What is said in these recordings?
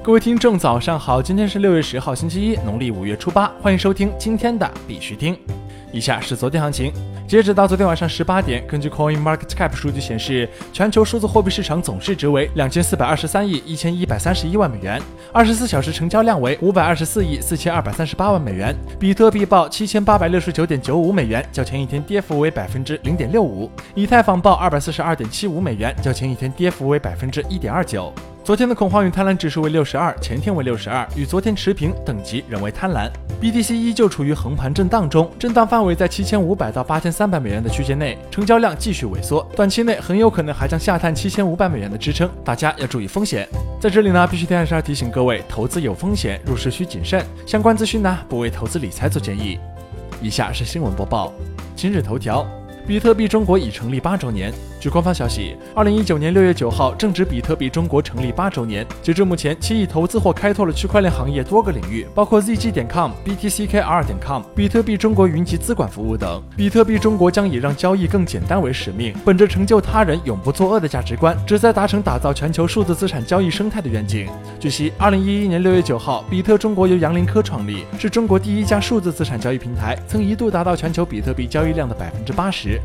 各位听众，早上好！今天是六月十号，星期一，农历五月初八，欢迎收听今天的必须听。以下是昨天行情，截止到昨天晚上十八点，根据 Coin Market Cap 数据显示，全球数字货币市场总市值为两千四百二十三亿一千一百三十一万美元，二十四小时成交量为五百二十四亿四千二百三十八万美元。比特币报七千八百六十九点九五美元，较前一天跌幅为百分之零点六五；以太坊报二百四十二点七五美元，较前一天跌幅为百分之一点二九。昨天的恐慌与贪婪指数为六十二，前天为六十二，与昨天持平，等级仍为贪婪。BTC 依旧处于横盘震荡中，震荡范围在七千五百到八千三百美元的区间内，成交量继续萎缩，短期内很有可能还将下探七千五百美元的支撑，大家要注意风险。在这里呢，必须还是要提醒各位，投资有风险，入市需谨慎。相关资讯呢，不为投资理财做建议。以下是新闻播报，今日头条。比特币中国已成立八周年。据官方消息，二零一九年六月九号正值比特币中国成立八周年。截至目前，其已投资或开拓了区块链行业多个领域，包括 zg 点 com、btckr 点 com、比特币中国云集资管服务等。比特币中国将以让交易更简单为使命，本着成就他人、永不作恶的价值观，旨在达成打造全球数字资产交易生态的愿景。据悉，二零一一年六月九号，比特中国由杨林科创立，是中国第一家数字资产交易平台，曾一度达到全球比特币交易量的百分之八十。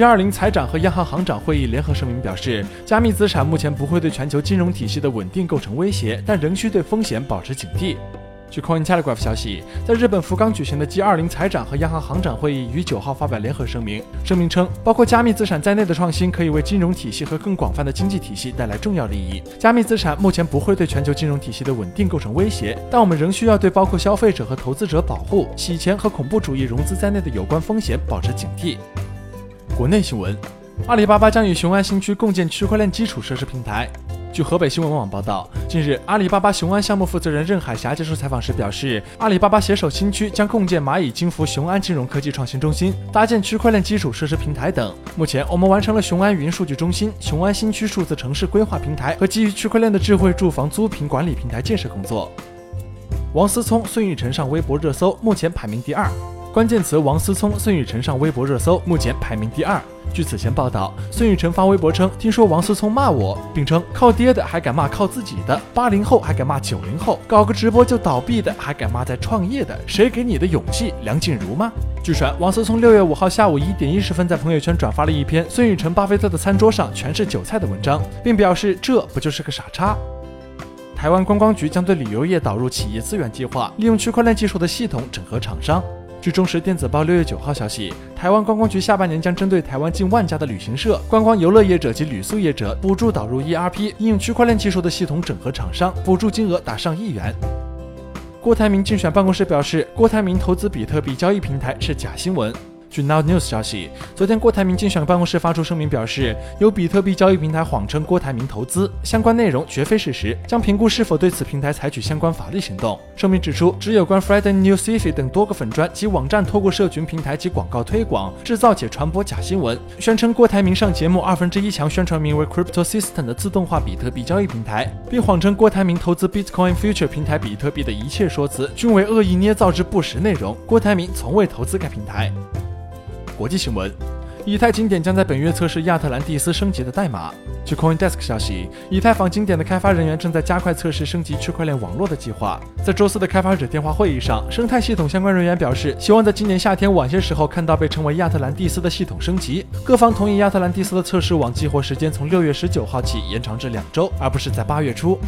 G20 财长和央行行长会议联合声明表示，加密资产目前不会对全球金融体系的稳定构成威胁，但仍需对风险保持警惕。据 Cointelegraph 消息，在日本福冈举行的 G20 财长和央行行长会议于九号发表联合声明，声明称，包括加密资产在内的创新可以为金融体系和更广泛的经济体系带来重要利益。加密资产目前不会对全球金融体系的稳定构成威胁，但我们仍需要对包括消费者和投资者保护、洗钱和恐怖主义融资在内的有关风险保持警惕。国内新闻：阿里巴巴将与雄安新区共建区块链基础设施平台。据河北新闻网报道，近日，阿里巴巴雄安项目负责人任海霞接受采访时表示，阿里巴巴携手新区将共建蚂蚁金服雄安金融科技创新中心，搭建区块链基础设施平台等。目前，我们完成了雄安云数据中心、雄安新区数字城市规划平台和基于区块链的智慧住房租赁管理平台建设工作。王思聪、孙雨晨上微博热搜，目前排名第二。关键词：王思聪、孙雨晨上微博热搜，目前排名第二。据此前报道，孙雨晨发微博称：“听说王思聪骂我，并称靠爹的还敢骂靠自己的，八零后还敢骂九零后，搞个直播就倒闭的还敢骂在创业的，谁给你的勇气？梁静茹吗？”据传，王思聪六月五号下午一点一十分在朋友圈转发了一篇孙雨晨巴菲特的餐桌上全是韭菜的文章，并表示：“这不就是个傻叉？”台湾观光局将对旅游业导入企业资源计划，利用区块链技术的系统整合厂商。据中时电子报六月九号消息，台湾观光局下半年将针对台湾近万家的旅行社、观光游乐业者及旅宿业者，补助导入 ERP 应用区块链技术的系统整合厂商，补助金额达上亿元。郭台铭竞选办公室表示，郭台铭投资比特币交易平台是假新闻。据 Now News 消息，昨天郭台铭竞选办公室发出声明，表示有比特币交易平台谎称郭台铭投资，相关内容绝非事实，将评估是否对此平台采取相关法律行动。声明指出，指有关 Friday News City 等多个粉砖及网站透过社群平台及广告推广，制造且传播假新闻，宣称郭台铭上节目二分之一强宣传名为 Crypto System 的自动化比特币交易平台，并谎称郭台铭投资 Bitcoin Future 平台比特币的一切说辞均为恶意捏造之不实内容，郭台铭从未投资该平台。国际新闻：以太经典将在本月测试亚特兰蒂斯升级的代码。据 CoinDesk 消息，以太坊经典的开发人员正在加快测试升级区块链网络的计划。在周四的开发者电话会议上，生态系统相关人员表示，希望在今年夏天晚些时候看到被称为亚特兰蒂斯的系统升级。各方同意亚特兰蒂斯的测试网激活时间从六月十九号起延长至两周，而不是在八月初。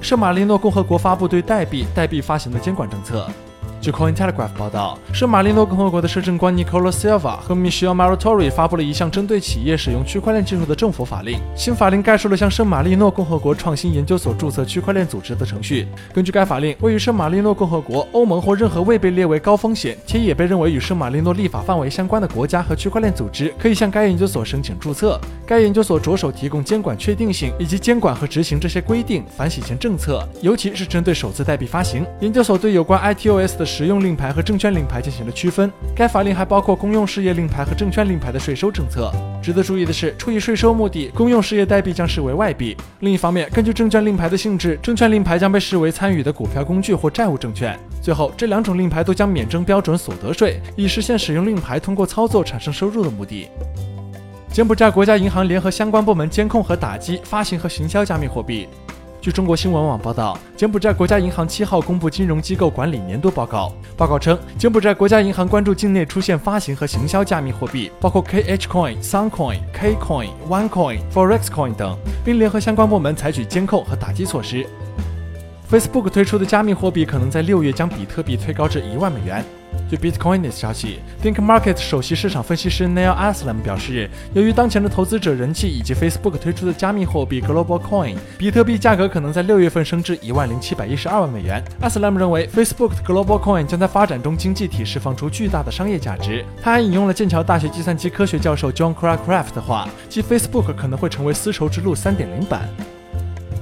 圣马力诺共和国发布对代币、代币发行的监管政策。据 Cointelegraph 报道，圣马力诺共和国的摄政官 Nicola Silva 和 Michele Maratori 发布了一项针对企业使用区块链技术的政府法令。新法令概述了向圣马力诺共和国创新研究所注册区块链组织的程序。根据该法令，位于圣马力诺共和国、欧盟或任何未被列为高风险且也被认为与圣马力诺立法范围相关的国家和区块链组织，可以向该研究所申请注册。该研究所着手提供监管确定性以及监管和执行这些规定、反洗钱政策，尤其是针对首次代币发行。研究所对有关 ITOS 的。实用令牌和证券令牌进行了区分。该法令还包括公用事业令牌和证券令牌的税收政策。值得注意的是，出于税收目的，公用事业代币将视为外币。另一方面，根据证券令牌的性质，证券令牌将被视为参与的股票工具或债务证券。最后，这两种令牌都将免征标准所得税，以实现使用令牌通过操作产生收入的目的。柬埔寨国家银行联合相关部门监控和打击发行和行销加密货币。据中国新闻网报道，柬埔寨国家银行七号公布金融机构管理年度报告。报告称，柬埔寨国家银行关注境内出现发行和行销加密货币，包括 KH Coin、Suncoin、Kcoin、OneCoin、Forex Coin 等，并联合相关部门采取监控和打击措施。Facebook 推出的加密货币可能在六月将比特币推高至一万美元。据 Bitcoin 的消息，Think Market 首席市场分析师 Neil Aslam 表示，由于当前的投资者人气以及 Facebook 推出的加密货币 Global Coin，比特币价格可能在六月份升至一万零七百一十二万美元。Aslam 认为，Facebook 的 Global Coin 将在发展中经济体释放出巨大的商业价值。他还引用了剑桥大学计算机科学教授 John Crackraft 的话，即 Facebook 可能会成为丝绸之路三点零版。